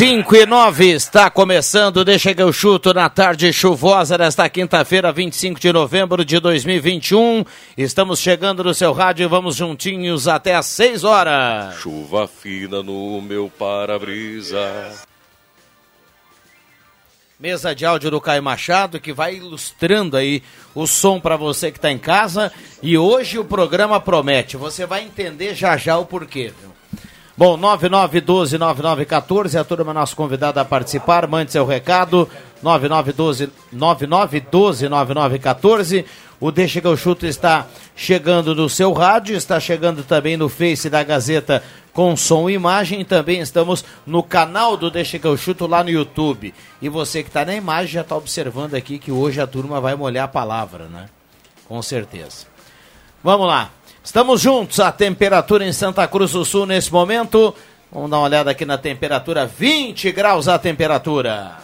Cinco e nove está começando, deixa que eu chuto na tarde chuvosa desta quinta-feira, 25 de novembro de 2021. Estamos chegando no seu rádio e vamos juntinhos até às 6 horas. Chuva fina no meu para-brisa. Mesa de áudio do Caio Machado que vai ilustrando aí o som para você que está em casa. E hoje o programa promete, você vai entender já já o porquê. Viu? Bom, 9912-9914, a turma nossa convidada a participar, mande seu recado, 9912-9914. O Deixa que eu chuto está chegando no seu rádio, está chegando também no Face da Gazeta com som e imagem. Também estamos no canal do Deixa que eu chuto lá no YouTube. E você que está na imagem já está observando aqui que hoje a turma vai molhar a palavra, né? Com certeza. Vamos lá. Estamos juntos, a temperatura em Santa Cruz do Sul nesse momento. Vamos dar uma olhada aqui na temperatura, 20 graus a temperatura.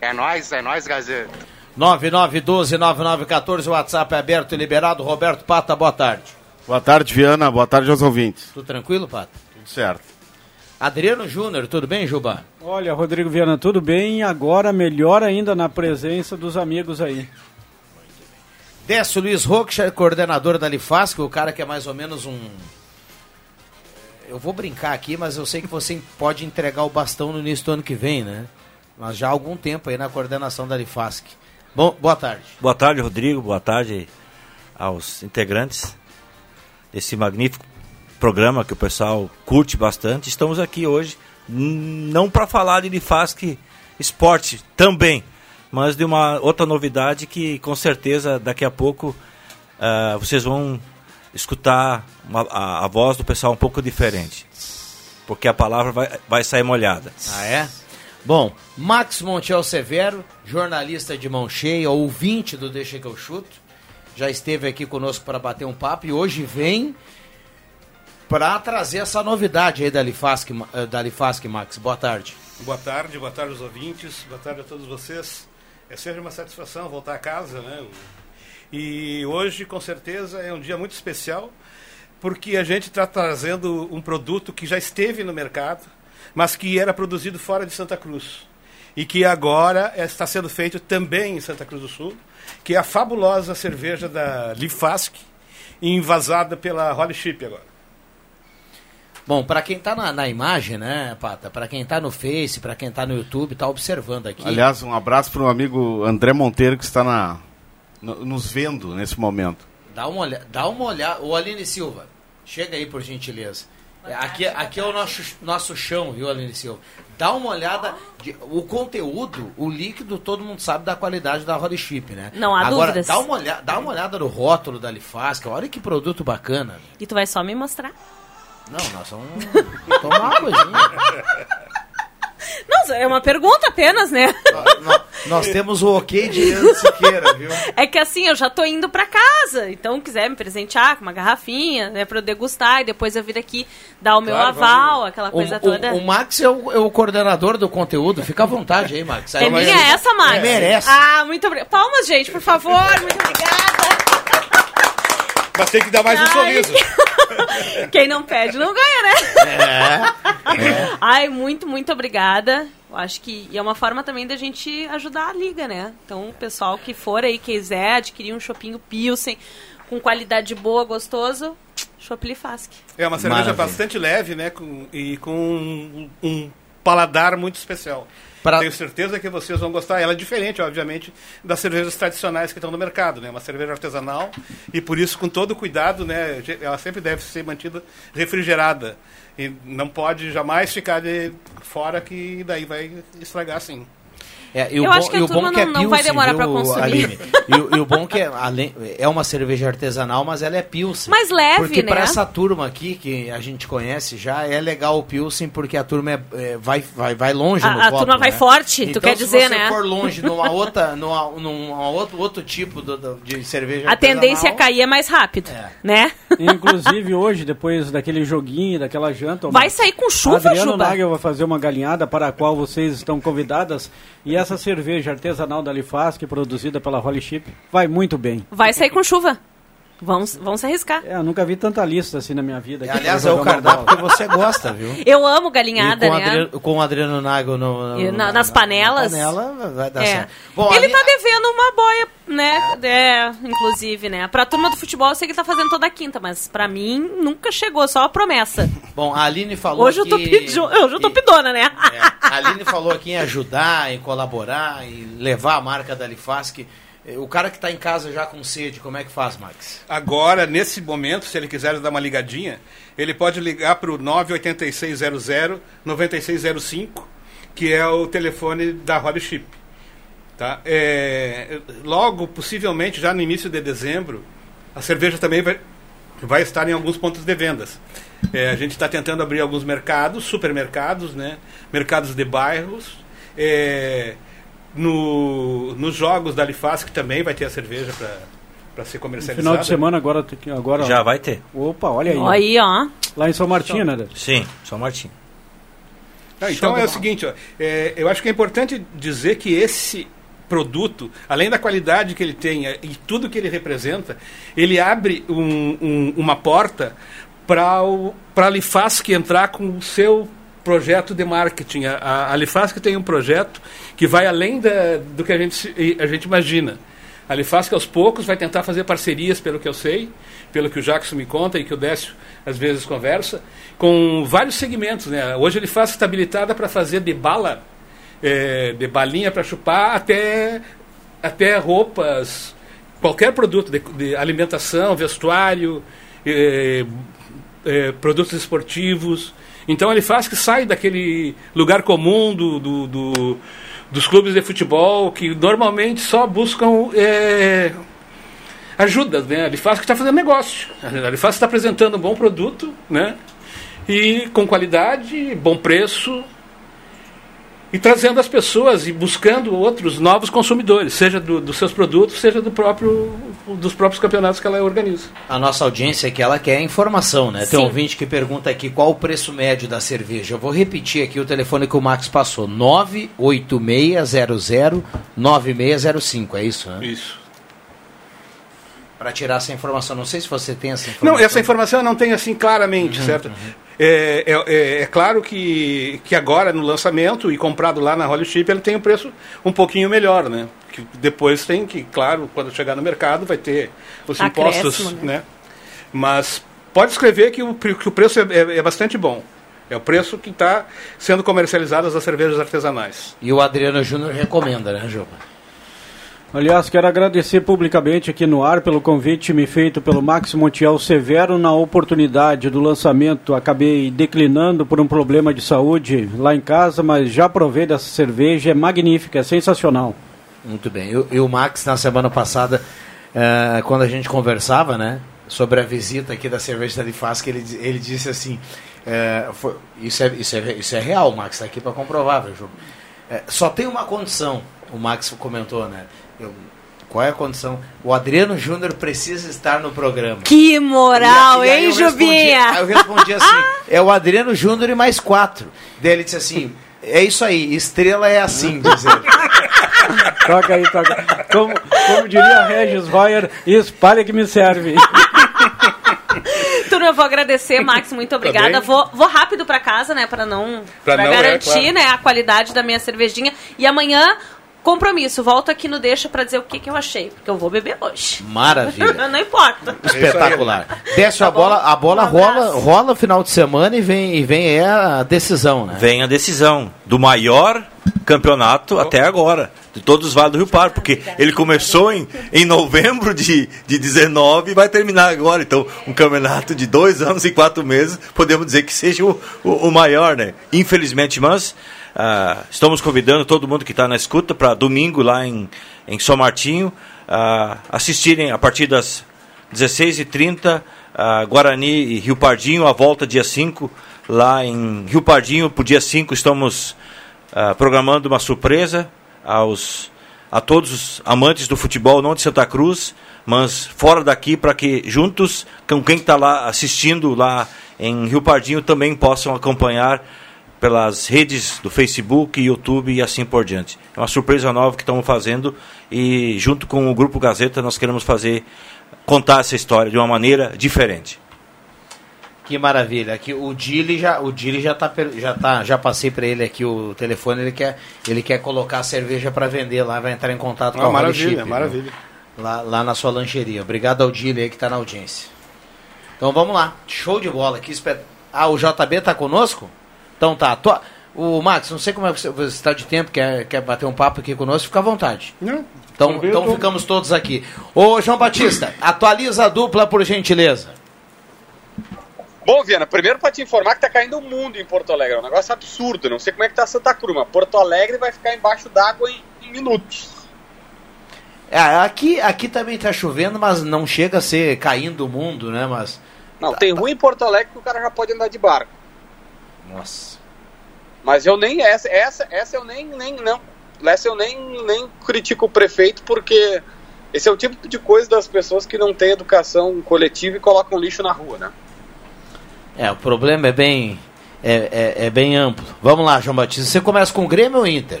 É nóis, é nóis, Gazeta. 9912-9914, o WhatsApp é aberto e liberado. Roberto Pata, boa tarde. Boa tarde, Viana. Boa tarde aos ouvintes. Tudo tranquilo, Pata? Tudo certo. Adriano Júnior, tudo bem, Juba? Olha, Rodrigo Viana, tudo bem. Agora melhor ainda na presença dos amigos aí. Décio Luiz Rocha, coordenador da Lifasc, o cara que é mais ou menos um. Eu vou brincar aqui, mas eu sei que você pode entregar o bastão no início do ano que vem, né? Mas já há algum tempo aí na coordenação da Lifasc. Bom, boa tarde. Boa tarde, Rodrigo. Boa tarde aos integrantes desse magnífico programa que o pessoal curte bastante. Estamos aqui hoje não para falar de Lifasc Esporte também, mas de uma outra novidade que com certeza daqui a pouco uh, vocês vão escutar uma, a, a, voz do pessoal um pouco diferente. Porque a palavra vai, vai sair molhada. Ah, é? Bom, Max Montiel Severo, jornalista de mão cheia, ouvinte do Deixa que eu chuto, já esteve aqui conosco para bater um papo e hoje vem para trazer essa novidade aí da Lifasc, da Lifasc, Max. Boa tarde. Boa tarde, boa tarde aos ouvintes, boa tarde a todos vocês. É sempre uma satisfação voltar a casa, né? E hoje, com certeza, é um dia muito especial, porque a gente está trazendo um produto que já esteve no mercado, mas que era produzido fora de Santa Cruz. E que agora está sendo feito também em Santa Cruz do Sul, que é a fabulosa cerveja da Lifask, invasada pela Holy Chip agora. Bom, para quem está na, na, imagem, né, Pata? Para quem está no Face, para quem está no YouTube, está observando aqui. Aliás, um abraço para o amigo André Monteiro que está na, no, nos vendo nesse momento. Dá uma olhada, dá uma olhada. O Aline Silva, chega aí por gentileza. Aqui, aqui é o nosso, nosso chão, viu, Aline Silva? Dá uma olhada. De, o conteúdo, o líquido, todo mundo sabe da qualidade da Holy Chip, né? Não há Agora, dúvidas. Dá uma, olhada, dá uma olhada no rótulo da Lifasca. Olha que produto bacana. E tu vai só me mostrar? Não, nós vamos tomar uma coisinha. Não, é uma pergunta apenas, né? Nós, nós temos o ok de Ana Siqueira, viu? É que assim, eu já tô indo pra casa, então quiser me presentear com uma garrafinha, né, pra eu degustar e depois eu vir aqui dar o meu Claro, aval, vamos. aquela O, coisa o- toda. o Max é o, é o coordenador do conteúdo. Fica à vontade aí, Max. É minha essa, Max? Merece. Ah, muito obrigada. Palmas, gente, por favor, muito obrigada. Mas tem que dar mais um Ai. sorriso. Quem não pede não ganha, né? É. Ai, muito, muito obrigada. Eu acho que e é uma forma também da gente ajudar a liga, né? Então, o pessoal que for aí, quiser adquirir um chopinho Pilsen com qualidade boa, gostoso, Chopp Lifask. É uma cerveja Maravilha. bastante leve, né? Com, e com um, um paladar muito especial. Pra- Tenho certeza que vocês vão gostar. Ela é diferente, obviamente, das cervejas tradicionais que estão no mercado, né? Uma cerveja artesanal e por isso com todo cuidado, né? Ela sempre deve ser mantida refrigerada e não pode jamais ficar de fora que daí vai estragar assim. É, e o Eu bom, acho que a e o turma bom que é não- não vai Pilsen, demorar pra consumir. E, o- e o bom que é, além, é uma cerveja artesanal, mas ela é Pilsen. Mais leve, Porque né? para essa turma aqui, que a gente conhece já, é legal o Pilsen, porque a turma é, é, vai, vai, vai longe A- no a copo, turma vai né? forte, tu Então, quer se dizer, você né? for longe numa outra, numa, numa outro, outro tipo do- do- de cerveja A tendência a artesanal, cair é mais rápido, É. né? Inclusive hoje, depois daquele joguinho, daquela janta... Vai sair com chuva, Adriano Juba. Nagel vai fazer uma galinhada para a qual vocês estão convidadas. E essa cerveja artesanal da Lifasc, produzida pela Holy Chip, vai muito bem. Vai sair com chuva. Vamos, vamos se arriscar. É, eu nunca vi tanta lista assim na minha vida. aqui Aliás, é o uma cardápio que você gosta, viu? Eu amo E galinhada, com, o né? Adriano, com o Adriano Nago no, E no- na- nas panelas. Na panela vai dar É. certo. Bom, ele ali- tá devendo uma boia, né? É, inclusive, né? Pra turma do futebol, eu sei que ele tá fazendo toda quinta, mas pra mim nunca chegou, só a promessa. Bom, a Aline falou Hoje eu tô, que- pidio, hoje eu tô pidona, né? É, a Aline falou aqui em ajudar, em colaborar, em levar a marca da Lifasc. Eh, O cara que está em casa já com sede, como é que faz, Max? Agora, nesse momento, se ele quiser dar uma ligadinha, ele pode ligar para o 98600-9605, que é o telefone da Holy Chip. Tá? É, logo, possivelmente, já no início de dezembro, a cerveja também vai, vai estar em alguns pontos de vendas. É, a gente está tentando abrir alguns mercados, supermercados, né? mercados de bairros. É, no, nos jogos da Lifasc também vai ter a cerveja para ser comercializada. Final de semana agora... agora Já vai ter. Opa, olha aí. Aí, ó. Lá em São Martinho, né? Sim, São Martinho. Ah, então é o seguinte, ó, é, eu acho que é importante dizer que esse produto, além da qualidade que ele tem eh, e tudo que ele representa, ele abre um- um- uma porta para a Lifasc entrar com o seu projeto de marketing. A, a, a Lifasc tem um projeto que vai além da, do que a gente, a gente imagina. A Lifasc, aos poucos, vai tentar fazer parcerias, pelo que eu sei, pelo que o Jackson me conta e que o Décio às vezes conversa, com vários segmentos. Né? Hoje a Lifasc está habilitada para fazer de bala, eh, de balinha para chupar, até, até roupas, qualquer produto de, de alimentação, vestuário, eh, eh, produtos esportivos. Então a Lifasc sai daquele lugar comum do, do- do- dos clubes de futebol que normalmente só buscam ajuda. Né? A Lifasc está fazendo negócio. A Lifasc está apresentando um bom produto né? e com qualidade, bom preço e trazendo as pessoas e buscando outros novos consumidores, seja do- dos seus produtos, seja do próprio, dos próprios campeonatos que ela organiza. A nossa audiência aqui, ela quer informação, né? Tem um Sim. ouvinte que pergunta aqui qual o preço médio da cerveja. Eu vou repetir aqui o telefone que o Max passou. 98600-9605, é isso, né? Isso. Para tirar essa informação. Não sei se você tem essa informação. Não, essa informação eu não tenho assim claramente, certo? É, é- é- é claro que, que agora no lançamento e comprado lá na Holy Chip ele tem um preço um pouquinho melhor, né? Que depois tem que, claro, quando chegar no mercado vai ter os Acréscimo, impostos, né? né? Mas pode escrever que o, que o preço é, é- é bastante bom. É o preço que está sendo comercializadas as cervejas artesanais. E o Adriano Júnior recomenda, né, Juba? Aliás, quero agradecer publicamente aqui no ar pelo convite me feito pelo Max Montiel Severo na oportunidade do lançamento. Acabei declinando por um problema de saúde lá em casa, mas já provei dessa cerveja, é magnífica, é sensacional. Muito bem. E, o- e o Max, na semana passada, eh, quando a gente conversava, né, sobre a visita aqui da cerveja da Lifasc, ele, ele disse assim, eh, foi- isso, é, isso, é, isso é real, Max está aqui para comprovar, viu? Eh, só tem uma condição, o Max comentou, né? Eu- qual é a condição? O Adriano Júnior precisa estar no programa. Que moral, E aí hein, eu respondi- Jubinha? Aí eu respondi assim: é o Adriano Júnior e mais quatro. Daí ele disse assim: é isso aí, estrela é assim, diz ele. Toca aí, toca. Como, como diria Regis Royer, espalha que me serve. Turma, eu vou agradecer, Max, muito obrigada. bem. Vou, vou rápido pra casa, né, pra não Pra pra não, é, garantir, claro. né, a qualidade da minha cervejinha. E amanhã Compromisso, volto aqui no Deixa pra dizer o que, que eu achei, porque eu vou beber hoje. Maravilha. Não importa. Espetacular. Desce Tá a bola, bom? a bola Um rola, rola final de semana e vem, e vem é a decisão, né? Vem a decisão do maior campeonato até agora, de todos os Vales do Rio Pardo, porque ele começou em, em novembro de, de 19 e vai terminar agora. Então, um campeonato de dois anos e quatro meses, podemos dizer que seja o, o, o maior, né? Infelizmente, mas ah, estamos convidando todo mundo que está na escuta para domingo lá em, em São Martinho ah, assistirem a partir das 16h30, ah, Guarani e Rio Pardinho, a volta dia 5, lá em Rio Pardinho, para o dia 5 estamos programando uma surpresa aos, a todos os amantes do futebol, não de Santa Cruz, mas fora daqui, para que juntos, com quem está lá assistindo lá em Rio Pardinho, também possam acompanhar pelas redes do Facebook, YouTube e assim por diante. É uma surpresa nova que estamos fazendo e junto com o Grupo Gazeta nós queremos fazer, contar essa história de uma maneira diferente. Que maravilha. Aqui o Dili já, o Dili já tá, já tá, já passei para ele aqui o telefone, ele quer, ele quer colocar a cerveja para vender lá, vai entrar em contato com Ah, a Holy maravilha, Chip, maravilha. viu? Lá, lá na sua lancheria. Obrigado ao Dili aí que tá na audiência. Então vamos lá. Show de bola. Que espe- Ah, o JB tá conosco? Então tá. Tua- O Max, não sei como é que você você está de tempo, quer, quer bater um papo aqui conosco, fica à vontade. Não. Então, então tô- ficamos todos aqui. Ô, João Batista, atualiza a dupla, por gentileza. Bom, Viana, primeiro para te informar que tá caindo o mundo em Porto Alegre. É um negócio absurdo. Não sei como é que tá Santa Cruz, mas Porto Alegre vai ficar embaixo d'água em, em minutos. É, aqui, aqui também tá chovendo, mas não chega a ser caindo o mundo, né? Mas. Não, tem ruim em Porto Alegre que o cara já pode andar de barco. Nossa. Mas eu nem essa, essa, essa eu nem nem não, essa eu nem nem critico o prefeito porque esse é o tipo de coisa das pessoas que não têm educação coletiva e colocam lixo na rua, né? É, o problema é bem. É, é, é bem amplo. Vamos lá, João Batista. Você começa com o Grêmio ou Inter?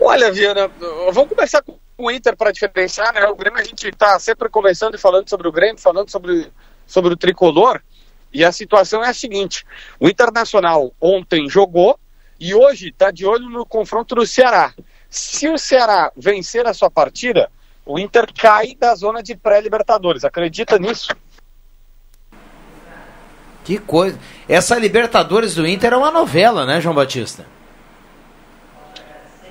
Olha, Viana, vamos começar com o Inter para diferenciar, né? O Grêmio a gente está sempre conversando e falando sobre o Grêmio, falando sobre, sobre o tricolor. E a situação é a seguinte: o Internacional ontem jogou e hoje está de olho no confronto do Ceará. Se o Ceará vencer a sua partida, o Inter cai da zona de pré-Libertadores. Acredita nisso? Que coisa. Essa Libertadores do Inter é uma novela, né, João Batista?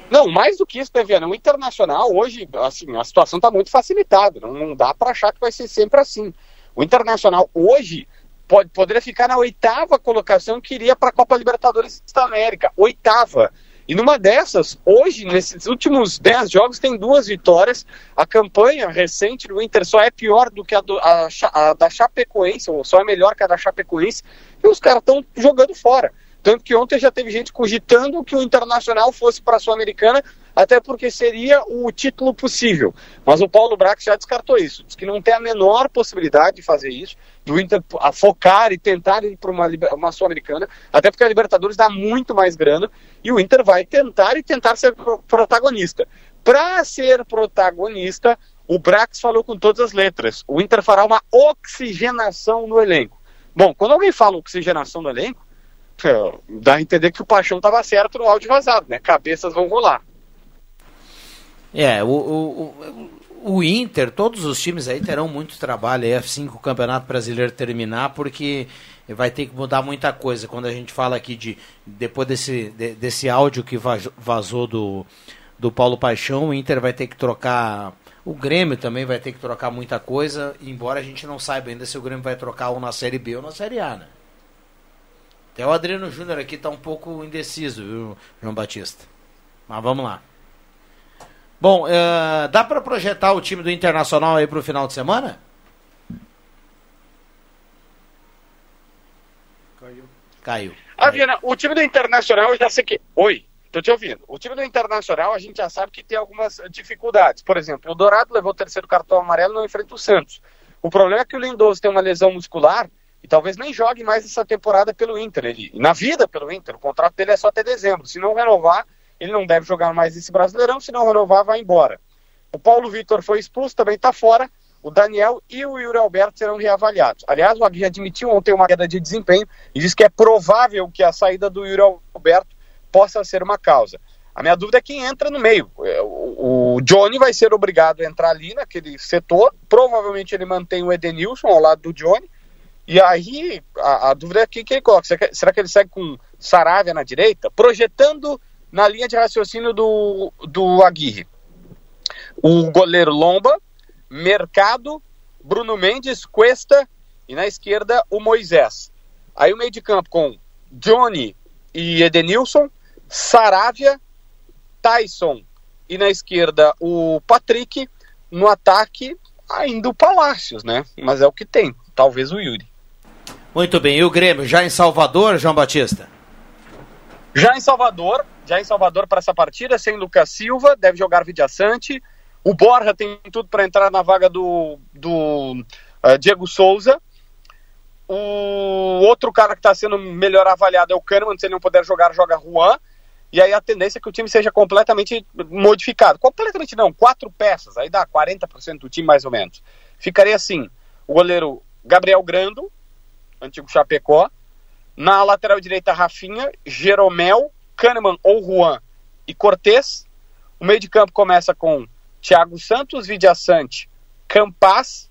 Não, mais do que isso, né, Viana? O Internacional hoje, assim, a situação está muito facilitada. Não, não dá para achar que vai ser sempre assim. O Internacional hoje pode, poderia ficar na oitava colocação que iria para a Copa Libertadores da América. Oitava. E numa dessas, hoje, nesses últimos dez jogos, tem duas vitórias. A campanha recente do Inter só é pior do que a, do, a, a da Chapecoense, ou só é melhor que a da Chapecoense, e os caras estão jogando fora. Tanto que ontem já teve gente cogitando que o Internacional fosse para a Sul-Americana, até porque seria o título possível. Mas o Paulo Brax já descartou isso. Diz que não tem a menor possibilidade de fazer isso, do Inter a focar e tentar ir para uma, uma Sul-Americana, até porque a Libertadores dá muito mais grana, e o Inter vai tentar e tentar ser pro- protagonista. Para ser protagonista, o Brax falou com todas as letras. O Inter fará uma oxigenação no elenco. Bom, quando alguém fala oxigenação no elenco, dá a entender que o Paixão estava certo no áudio vazado, né? Cabeças vão rolar. É, o, o, o, Inter, todos os times aí terão muito trabalho aí assim que o Campeonato Brasileiro terminar, porque vai ter que mudar muita coisa. Quando a gente fala aqui de depois desse, de- desse áudio que vaz- vazou do, do Paulo Paixão, o Inter vai ter que trocar. O Grêmio também vai ter que trocar muita coisa, embora a gente não saiba ainda se o Grêmio vai trocar ou na Série B ou na Série A, né? Até o Adriano Júnior aqui tá um pouco indeciso, viu, João Batista? Mas vamos lá. Bom, eh, dá para projetar o time do Internacional aí pro final de semana? Caiu. Ah, Viana, o time do Internacional eu já sei que. Oi, tô te ouvindo. O time do Internacional a gente já sabe que tem algumas dificuldades. Por exemplo, o Dourado levou o terceiro cartão amarelo e não enfrenta o Santos. O problema é que o Lindoso tem uma lesão muscular e talvez nem jogue mais essa temporada pelo Inter. Ele, na vida pelo Inter, o contrato dele é só até dezembro. Se não renovar, ele não deve jogar mais esse Brasileirão. Se não renovar, vai embora. O Paulo Vitor foi expulso, também está fora. O Daniel e o Yuri Alberto serão reavaliados. Aliás, o Agui admitiu ontem uma queda de desempenho e diz que é provável que a saída do Yuri Alberto possa ser uma causa. A minha dúvida é quem entra no meio. É, O, Johnny vai ser obrigado a entrar ali naquele setor. Provavelmente ele mantém o Edenilson ao lado do Johnny. E aí a, a dúvida é quem que ele coloca. Será que ele segue com Saravia na direita? Projetando na linha de raciocínio do, do Aguirre. O goleiro Lomba, Mercado, Bruno Mendes, Cuesta e na esquerda o Moisés. Aí o meio de campo com Johnny e Edenilson, Saravia, Tyson e na esquerda o Patrick, no ataque ainda o Palácios, né? Mas é o que tem, talvez o Yuri. Muito bem, e o Grêmio já em Salvador, João Batista? Já em Salvador, já em Salvador para essa partida, sem Lucas Silva, deve jogar Vidiaçante. O Borja tem tudo para entrar na vaga do, do uh, Diego Souza. O outro cara que está sendo melhor avaliado é o Kahneman, se ele não puder jogar, joga Juan. E aí a tendência é que o time seja completamente modificado. Completamente não, quatro peças, aí dá 40% do time mais ou menos. Ficaria assim, o goleiro Gabriel Grando, antigo Chapecó. Na lateral direita, Rafinha, Jeromel, Kahneman ou Juan e Cortez. O meio de campo começa com Thiago Santos, Vidiaçante, Campas.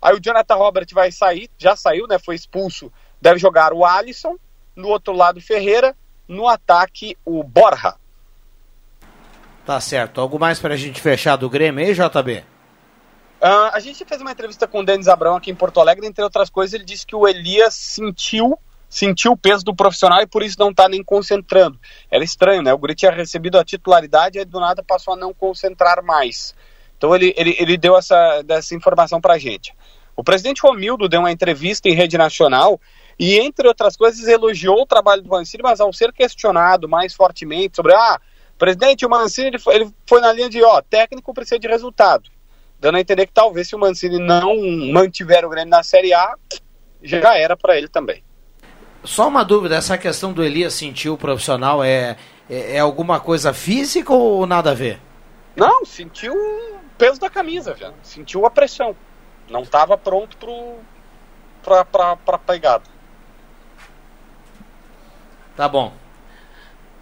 Aí o Jonathan Robert vai sair, já saiu, né? Foi expulso. Deve jogar o Alisson. No outro lado, Ferreira. No ataque, o Borja. Tá certo. Algo mais pra gente fechar do Grêmio aí, JB? Uh, a gente fez uma entrevista com o Denis Abrão aqui em Porto Alegre, entre outras coisas, ele disse que o Elias sentiu sentiu o peso do profissional e por isso não está nem concentrando. Era estranho, né? O Guri tinha recebido a titularidade e do nada passou a não concentrar mais. Então ele, ele, ele deu essa, essa informação pra gente. O presidente Romildo deu uma entrevista em rede nacional e, entre outras coisas, elogiou o trabalho do Mancini, mas ao ser questionado mais fortemente sobre, ah, presidente, o Mancini ele foi, ele foi na linha de, ó, técnico precisa de resultado. Dando a entender que talvez se o Mancini não mantiver o Grêmio na Série A, já era para ele também. Só uma dúvida, essa questão do Elias sentir o profissional é, é, é alguma coisa física ou nada a ver? Não, sentiu o peso da camisa, já. sentiu a pressão. Não estava pronto pro, pra, pra, pra pegada. Tá bom.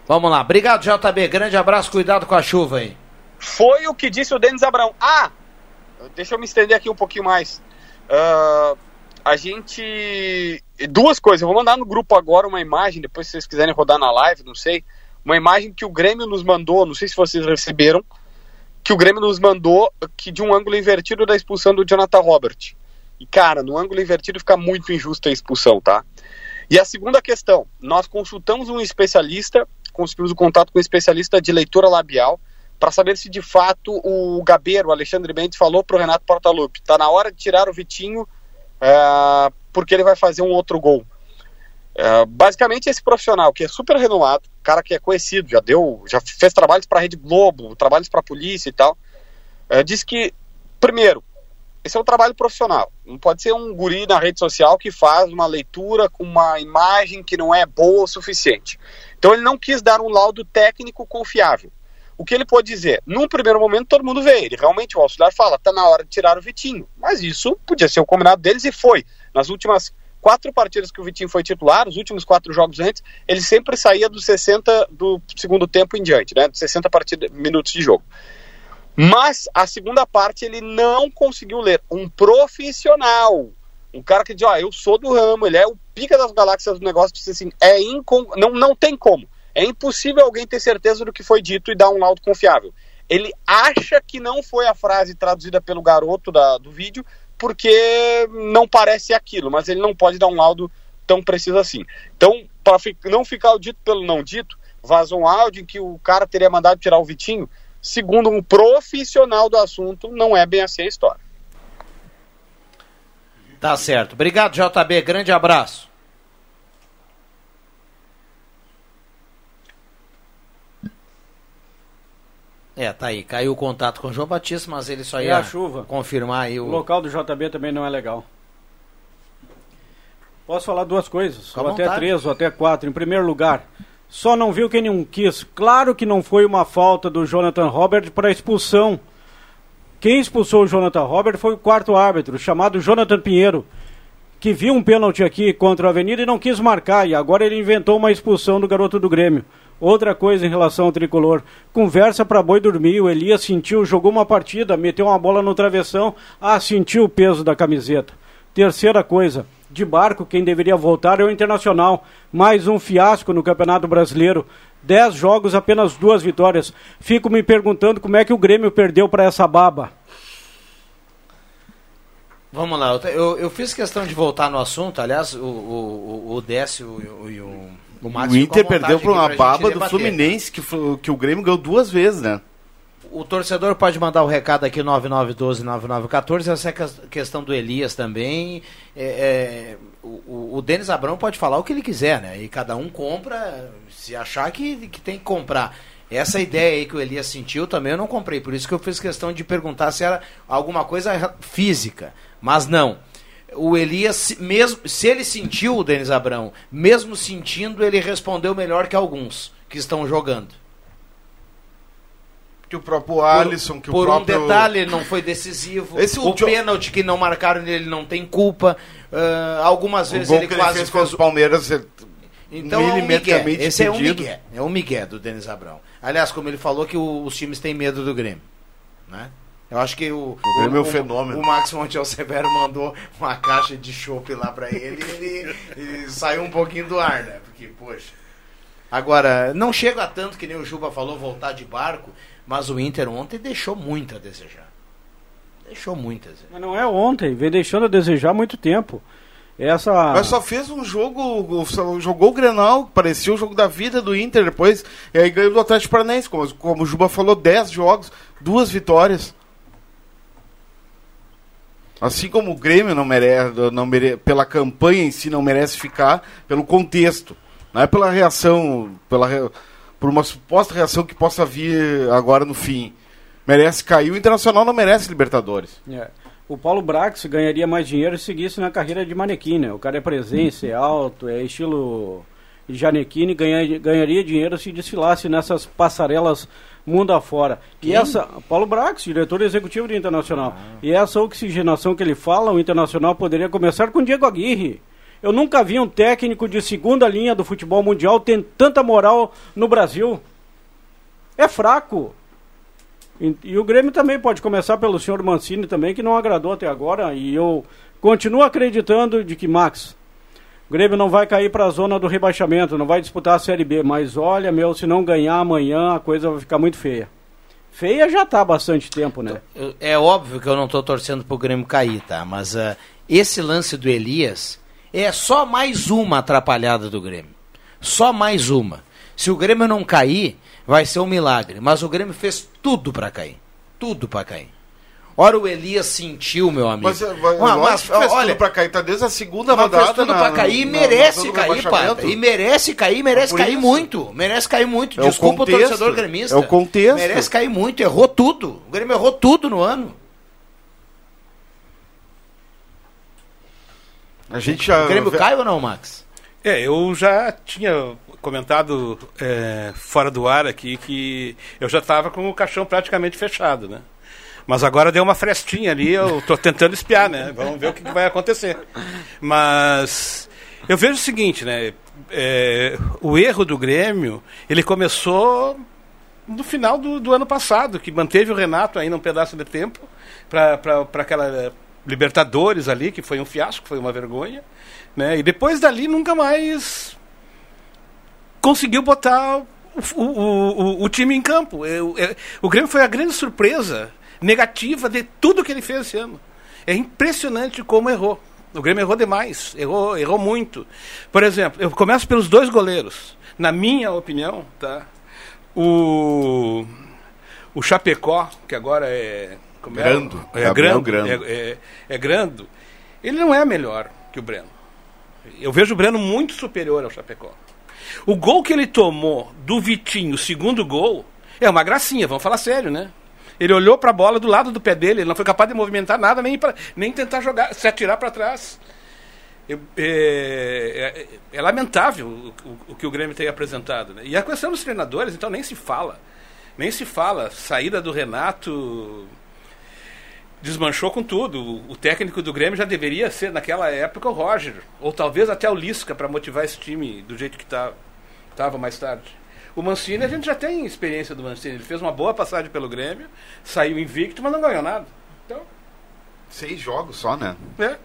Vamos lá. Obrigado, JB. Grande abraço, cuidado com a chuva aí. Foi o que disse o Denis Abrão. Ah, deixa eu me estender aqui um pouquinho mais. Uh, a gente. Duas coisas. Eu vou mandar no grupo agora uma imagem, depois se vocês quiserem rodar na live, não sei. Uma imagem que o Grêmio nos mandou, não sei se vocês receberam, que o Grêmio nos mandou que de um ângulo invertido da expulsão do Jonathan Robert. E, cara, no ângulo invertido fica muito injusta a expulsão, tá? E a segunda questão, nós consultamos um especialista, conseguimos o contato com um especialista de leitura labial, para saber se de fato o Gabeiro, o Alexandre Mendes, falou para o Renato Portaluppi, tá na hora de tirar o Vitinho, é, porque ele vai fazer um outro gol. É, basicamente esse profissional que é super renomado, cara que é conhecido, já deu, já fez trabalhos para a Rede Globo, trabalhos para a polícia e tal, é, diz que primeiro esse é um trabalho profissional. Não pode ser um guri na rede social que faz uma leitura com uma imagem que não é boa o suficiente. Então ele não quis dar um laudo técnico confiável. O que ele pode dizer? Num primeiro momento todo mundo vê ele. Realmente o auxiliar fala, tá na hora de tirar o Vitinho. Mas isso podia ser o combinado deles e foi. Nas últimas quatro partidas que o Vitinho foi titular, os últimos quatro jogos antes, ele sempre saía dos 60 do segundo tempo em diante, né? Dos 60 partida, minutos de jogo. Mas a segunda parte ele não conseguiu ler. Um profissional, um cara que diz, ó, eu sou do ramo, ele é o pica das galáxias do negócio, disse assim, é incom... não, não tem como. É impossível alguém ter certeza do que foi dito e dar um laudo confiável. Ele acha que não foi a frase traduzida pelo garoto da, do vídeo, porque não parece aquilo, mas ele não pode dar um laudo tão preciso assim. Então, para não ficar o dito pelo não dito, vazou um áudio em que o cara teria mandado tirar o Vitinho segundo um profissional do assunto, não é bem assim a história. Tá certo. Obrigado, JB. Grande abraço. É, tá aí. Caiu o contato com o João Batista, mas ele só E ia a chuva? confirmar aí O o. local do JB também não é legal. Posso falar duas coisas, ou até três, ou até quatro. Em primeiro lugar, só não viu quem não quis. Claro que não foi uma falta do Jonathan Robert para expulsão. Quem expulsou o Jonathan Robert foi o quarto árbitro, chamado Jonathan Pinheiro, que viu um pênalti aqui contra a Avenida e não quis marcar, e agora ele inventou uma expulsão do garoto do Grêmio. Outra coisa em relação ao tricolor, conversa para boi dormir. O Elias sentiu, jogou uma partida, meteu uma bola no travessão, ah, sentiu o peso da camiseta. Terceira coisa, de barco, quem deveria voltar é o Internacional. Mais um fiasco no Campeonato Brasileiro. Dez jogos, apenas duas vitórias. Fico me perguntando como é que o Grêmio perdeu para essa baba. Vamos lá, eu, eu, fiz questão de voltar no assunto, aliás, o, o, o Décio e o, o, o Inter perdeu para uma baba do Fluminense, que, que o Grêmio ganhou duas vezes, né? O torcedor pode mandar o um recado aqui 9912-9914. Essa é a questão do Elias também. É, é, o, o Denis Abrão pode falar o que ele quiser, né? E cada um compra se achar que, que tem que comprar. Essa ideia aí que o Elias sentiu também eu não comprei. Por isso que eu fiz questão de perguntar se era alguma coisa física. Mas não. O Elias, mesmo se ele sentiu o Denis Abrão, mesmo sentindo, ele respondeu melhor que alguns que estão jogando que o próprio Alisson, que por o próprio... um detalhe, ele não foi decisivo. Esse, o, o pênalti que não marcaram ele não tem culpa. Uh, algumas vezes ele quase ele fez com os Palmeiras. Então é um Miguel. Esse é um Miguel. É um Miguel do Denis Abrão. Aliás, como ele falou que o, os times têm medo do Grêmio, né? Eu acho que o, o Grêmio é um fenômeno. O Max Montiel Severo mandou uma caixa de chopp lá para ele e ele, ele saiu um pouquinho do ar, né? Porque, poxa. Agora, não chega a tanto que nem o Juba falou voltar de barco, mas o Inter ontem deixou muito a desejar. Deixou muito a desejar. Mas não é ontem, vem deixando a desejar há muito tempo. Essa... Mas só fez um jogo, jogou o Grenal, parecia o jogo da vida do Inter depois, e aí ganhou do Atlético Paranaense, como, como o Juba falou, 10 jogos, duas vitórias. Assim como o Grêmio não merece, não mere, pela campanha em si não merece ficar, pelo contexto. Não é pela reação, pela por uma suposta reação que possa vir agora no fim. Merece cair, o Internacional não merece Libertadores. É. O Paulo Brax ganharia mais dinheiro se seguisse na carreira de manequim, né? O cara é presença, é alto, é estilo Janequine, ganha, ganharia dinheiro se desfilasse nessas passarelas mundo afora. Quem? E essa, Paulo Brax, diretor executivo do Internacional. Ah. E essa oxigenação que ele fala, o Internacional poderia começar com Diego Aguirre. Eu nunca vi um técnico de segunda linha do futebol mundial ter tanta moral no Brasil. É fraco. E, e, o Grêmio também pode começar pelo senhor Mancini também, que não agradou até agora. E eu continuo acreditando de que, Max, o Grêmio não vai cair para a zona do rebaixamento, não vai disputar a Série B. Mas olha, meu, se não ganhar amanhã, a coisa vai ficar muito feia. Feia já está há bastante tempo, né? É óbvio que eu não estou torcendo para o Grêmio cair, tá? Mas uh, esse lance do Elias é só mais uma atrapalhada do Grêmio. Só mais uma. Se o Grêmio não cair, vai ser um milagre. Mas o Grêmio fez tudo para cair. Tudo para cair. Ora, o Elias sentiu, meu amigo. Mas, mas, mas fez olha, tudo pra cair, tá desde a segunda mas rodada. Fez tudo na, pra cair e merece na, cair, pá. E merece cair, merece cair isso. muito. Merece cair muito. É Desculpa o, contexto, o torcedor gremista. É o contexto. Merece cair muito, errou tudo. O Grêmio errou tudo no ano. A gente já... O Grêmio cai ou não, Max? É, eu já tinha comentado é, fora do ar aqui que eu já estava com o caixão praticamente fechado, né? Mas agora deu uma frestinha ali, eu estou tentando espiar, né? Vamos ver o que, que, vai acontecer. Mas eu vejo o seguinte, né? É, o erro do Grêmio, ele começou no final do, do ano passado, que manteve o Renato ainda um pedaço de tempo para aquela Libertadores ali, que foi um fiasco, foi uma vergonha. Né? E depois dali nunca mais conseguiu botar o, o, o, o time em campo. Eu, o Grêmio foi a grande surpresa negativa de tudo que ele fez esse ano. É impressionante como errou. O Grêmio errou demais, errou, errou muito. Por exemplo, eu começo pelos dois goleiros. Na minha opinião, tá? O, o Chapecó, que agora é como grando. É, é grando. grando. É, é, é grando. Ele não é melhor que o Breno. Eu vejo o Breno muito superior ao Chapecó. O gol que ele tomou do Vitinho, o segundo gol, é uma gracinha, vamos falar sério, né? Ele olhou para a bola do lado do pé dele, ele não foi capaz de movimentar nada, nem, pra, nem tentar jogar, se atirar para trás. É, é, é, lamentável o, o, o, que o Grêmio tem apresentado. Né? E a questão dos treinadores, então, nem se fala. Nem se fala. Saída do Renato, desmanchou com tudo. O técnico do Grêmio já deveria ser, naquela época, o Roger. Ou talvez até o Lisca, para motivar esse time do jeito que estava tá, mais tarde. O Mancini, a gente já tem experiência do Mancini. Ele fez uma boa passagem pelo Grêmio, saiu invicto, mas não ganhou nada. Então, Seis jogos só, né? é.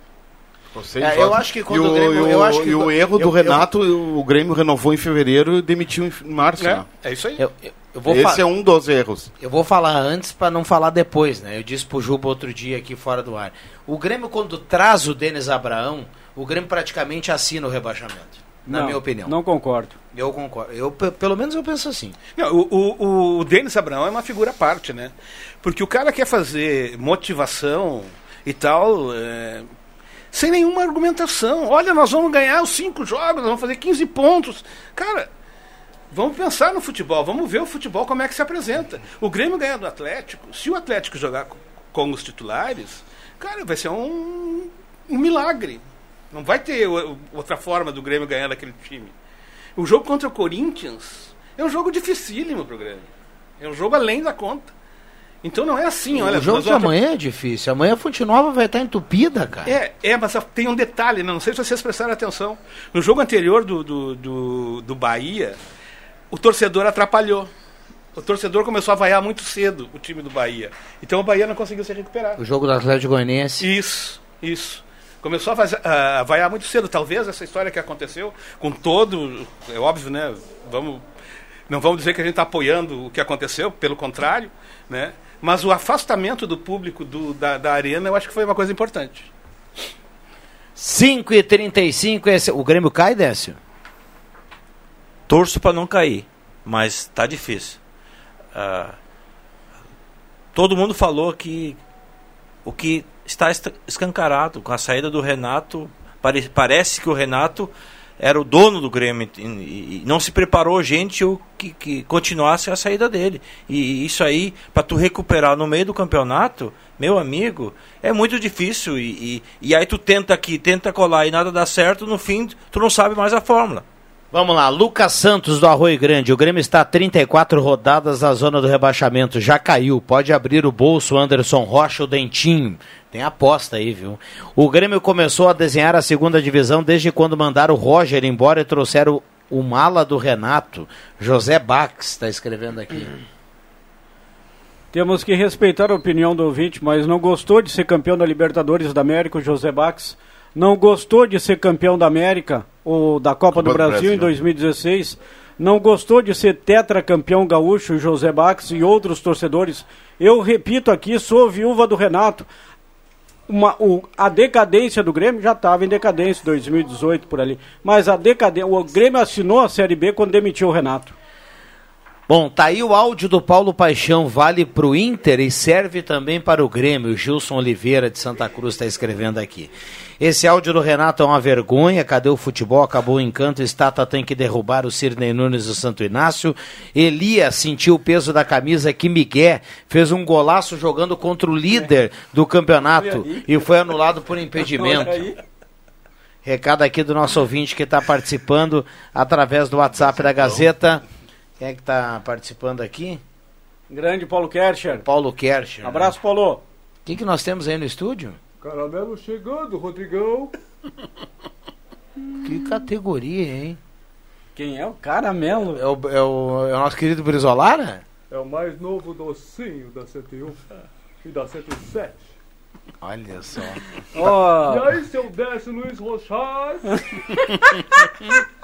Ficou seis É, eu jogos. acho que quando e o Grêmio- e eu acho que e o erro do eu- eu- Renato, o Grêmio renovou em fevereiro e demitiu em março. É, né? é isso aí. Eu, eu- eu vou Esse é um dos erros. Eu vou falar antes para não falar depois, né? Eu disse pro Juba outro dia aqui fora do ar. O Grêmio, quando traz o Denis Abraão, o Grêmio praticamente assina o rebaixamento. Na Não, minha opinião. Não concordo. Eu concordo. Eu, pe- pelo menos eu penso assim. Não, o, o, o Denis Abraão é uma figura à parte, né? Porque o cara quer fazer motivação e tal, é, sem nenhuma argumentação. Olha, nós vamos ganhar os cinco jogos, nós vamos fazer 15 pontos. Cara, vamos pensar no futebol, vamos ver o futebol como é que se apresenta. O Grêmio ganha do Atlético, se o Atlético jogar co- com os titulares, cara, vai ser um, um milagre. Não vai ter outra forma do Grêmio ganhar daquele time. O jogo contra o Corinthians é um jogo dificílimo pro Grêmio. É um jogo além da conta. Então não é assim, olha. o jogo de vamos- amanhã é difícil. Amanhã a Fonte Nova vai estar entupida, cara. É, é, mas tem um detalhe, não sei se vocês prestaram atenção. No jogo anterior do, do, do, do Bahia, o torcedor atrapalhou. O torcedor começou a vaiar muito cedo o time do Bahia. Então o Bahia não conseguiu se recuperar. O jogo do Atlético Goianiense. Isso, isso. Começou a, vaiar muito cedo. Talvez essa história que aconteceu, com todo. É óbvio, né? Vamos, não vamos dizer que a gente está apoiando o que aconteceu, pelo contrário, né? Mas o afastamento do público do, da, da arena eu acho que foi uma coisa importante. 5 e 35 esse... O Grêmio cai, Décio? Torço para não cair, mas tá difícil. Ah, todo mundo falou que o que está escancarado com a saída do Renato, pare- parece que o Renato era o dono do Grêmio e, e- não se preparou gente que, que continuasse a saída dele. E isso aí, para tu recuperar no meio do campeonato, meu amigo, é muito difícil. E, e, e aí tu tenta aqui, tenta colar e nada dá certo, no fim tu não sabe mais a fórmula. Vamos lá, Lucas Santos do Arroio Grande. O Grêmio está a 34 rodadas na zona do rebaixamento. Já caiu. Pode abrir o bolso, Anderson Rocha, o Dentinho. Tem aposta aí, viu? O Grêmio começou a desenhar a segunda divisão desde quando mandaram o Roger embora e trouxeram o mala do Renato. José Bax está escrevendo aqui. Temos que respeitar a opinião do ouvinte, mas não gostou de ser campeão da Libertadores da América, o José Bax. Não gostou de ser campeão da América, ou da Copa, do, do Brasil, Brasil. em 2016. Não gostou de ser tetracampeão gaúcho, o José Bax e outros torcedores. Eu repito aqui, sou viúva do Renato. Uma- o- a decadência do Grêmio já estava em decadência, 2018 por ali. Mas a decadência, o Grêmio assinou a Série B quando demitiu o Renato. Bom, tá aí o áudio do Paulo Paixão, vale pro Inter e serve também para o Grêmio. O Gilson Oliveira de Santa Cruz está escrevendo aqui. Esse áudio do Renato é uma vergonha. Cadê o futebol? Acabou o encanto. Estátua tem que derrubar o Cirnei Nunes do Santo Inácio. Elias sentiu o peso da camisa que Miguel fez um golaço jogando contra o líder do campeonato e foi anulado por impedimento. Recado aqui do nosso ouvinte que está participando através do WhatsApp da Gazeta. Quem é que está participando aqui? Grande Paulo Kercher. Paulo Kercher. Abraço, Paulo. O que, que nós temos aí no estúdio? Caramelo chegando, Rodrigão. Que categoria, hein? Quem é o Caramelo? É o, é o, é o nosso querido Brizolara? É o mais novo docinho da 101 e da 107. Olha só. Ó, E aí, seu Décio Luiz Rochard?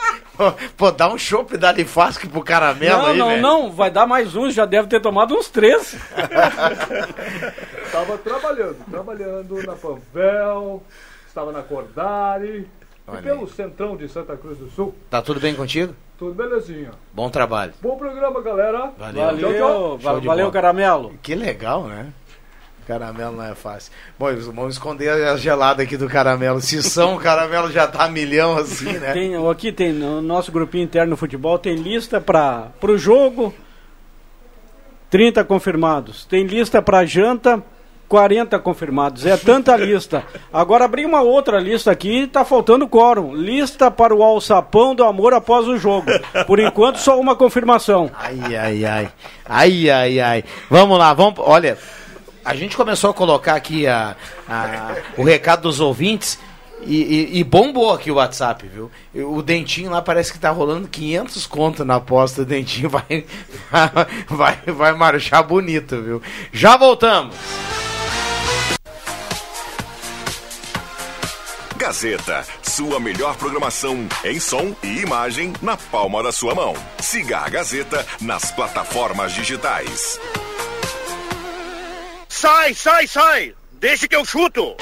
Pô, dá um chopp da Lifasque pro caramelo não, aí, não, velho. não, vai dar mais um, já deve ter tomado uns três. Estava trabalhando, trabalhando na Panvel, estava na Cordari Olha e pelo centrão de Santa Cruz do Sul. Tá tudo bem contigo? Tudo belezinha. Bom trabalho. Bom programa, galera. Valeu. Valeu, Tchau, tchau. valeu, bola. Caramelo. Que legal, né? Caramelo não é fácil. Bom, vamos esconder as geladas aqui do caramelo. Se são, o caramelo já tá a milhão assim, né? Tem, aqui tem no nosso grupinho interno no futebol, tem lista para o jogo, 30 confirmados. Tem lista para janta, 40 confirmados. É tanta lista. Agora abri uma outra lista aqui, tá faltando quórum. Lista para o alçapão do amor após o jogo. Por enquanto, só uma confirmação. Ai, ai, ai. Ai, ai, ai. Vamos lá, vamos. Olha, a gente começou a colocar aqui a, a- o recado dos ouvintes E, e- e bombou aqui o WhatsApp, viu? O Dentinho lá parece que tá rolando 500 conto na aposta. O Dentinho vai, vai, vai marchar bonito, viu? Já voltamos. Gazeta, sua melhor programação em som e imagem na palma da sua mão. Siga a Gazeta nas plataformas digitais. Sai, sai, sai! Deixa que eu chuto!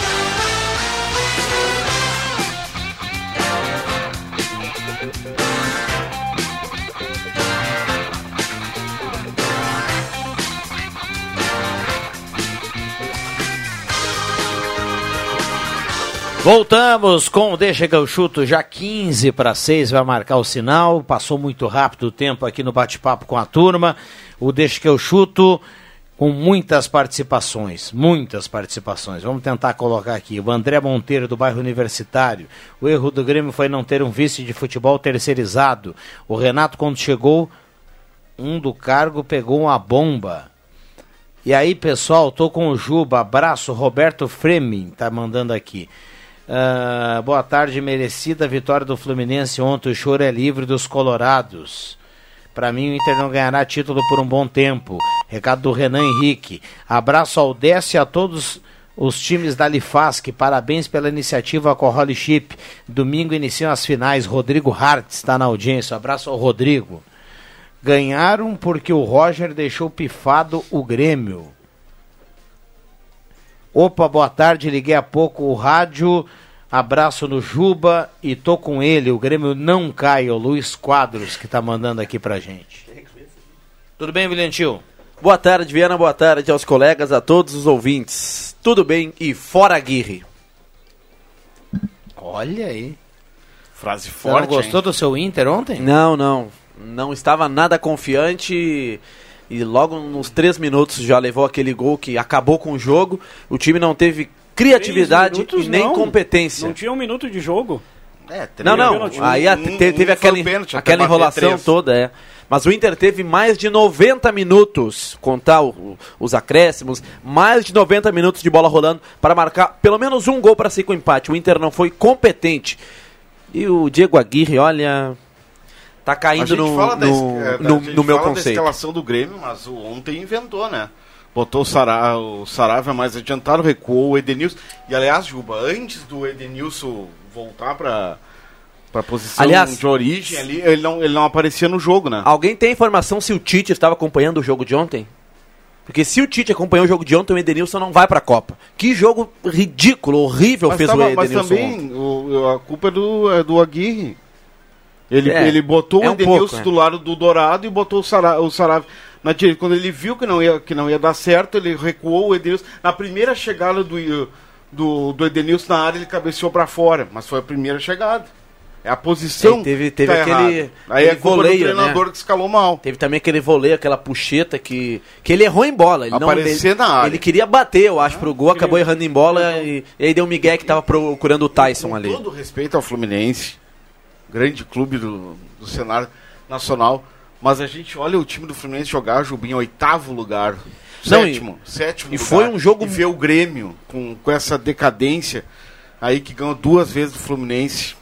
Voltamos com o Deixa que eu chuto, já 15 para 6 vai marcar o sinal. Passou muito rápido o tempo aqui no bate-papo com a turma. O Deixa que eu chuto com muitas participações, muitas participações. Vamos tentar colocar aqui. O André Monteiro do bairro Universitário. O erro do Grêmio foi não ter um vice de futebol terceirizado. O Renato quando chegou, um do cargo pegou uma bomba. E aí, pessoal, tô com o Juba. Abraço, Roberto Fremin tá mandando aqui. Ah, boa tarde, merecida vitória do Fluminense ontem. O choro é livre dos Colorados. Para mim, o Inter não ganhará título por um bom tempo. Recado do Renan Henrique. Abraço ao Décio e a todos os times da Lifasc. Parabéns pela iniciativa com a Chip. Domingo iniciam as finais. Rodrigo Hart está na audiência. Abraço ao Rodrigo. Ganharam porque o Roger deixou pifado o Grêmio. Opa, boa tarde. Liguei há pouco o rádio. Abraço no Juba e tô com ele. O Grêmio não cai. O Luiz Quadros que tá mandando aqui pra gente. Tudo bem, Brilhantil? Boa tarde, Viana. Boa tarde aos colegas, a todos os ouvintes. Tudo bem e fora Aguirre. Olha aí. Frase Você não forte. gostou do seu Inter ontem? Não, não. Não estava nada confiante e logo nos três minutos já levou aquele gol que acabou com o jogo. O time não teve criatividade minutos, e nem não. competência. Não tinha um minuto de jogo. É, Não, não. Aí a- te- teve aquela, aquela enrolação toda, é. Mas o Inter teve mais de 90 minutos, contar o- os acréscimos, mais de 90 minutos de bola rolando para marcar pelo menos um gol para sair com empate. O Inter não foi competente. E o Diego Aguirre, olha, tá A caindo gente no, fala da no, é, no- a gente no meu fala da conceito. escalação do Grêmio, mas o ontem inventou, né? Botou o, Sara, o Saravia mais adiantado, recuou o Edenilson. E aliás, Juba, antes do Edenilson voltar pra, pra posição Aliás- de origem ali, ele não, ele não aparecia no jogo, né? Alguém tem informação se o Tite estava acompanhando o jogo de ontem? Porque se o Tite acompanhou o jogo de ontem, o Edenilson não vai pra Copa. Que jogo ridículo, horrível Mas, fez tava- o mas Edenilson ontem. também o- a culpa é do, é do Aguirre. Ele, É, ele botou é o um Edenilson pouco, é. do lado do Dourado e botou o, Sara, o Saravia na direita. Quando ele viu que não, ia, que não ia dar certo, ele recuou o Edenilson. Na primeira chegada do, do, do Edenilson na área, ele cabeceou pra fora. Mas foi a primeira chegada. É a posição É, teve teve que tá aquele. Aí é aquele culpa voleio, do treinador né? que escalou mal. Teve também aquele voleio, aquela puxeta que, que ele errou em bola. Ele não, Aparecer ele, na área. Ele queria bater, eu acho, pro gol, acabou errando em bola e, e aí deu o Miguel que tava procurando o Tyson ali. todo respeito ao Fluminense, grande clube do, do cenário nacional, mas a gente olha o time do Fluminense jogar, Jubim, em oitavo lugar. Não, sétimo, sétimo e lugar. foi um jogo- E ver o Grêmio com, com essa decadência aí que ganhou duas vezes do Fluminense.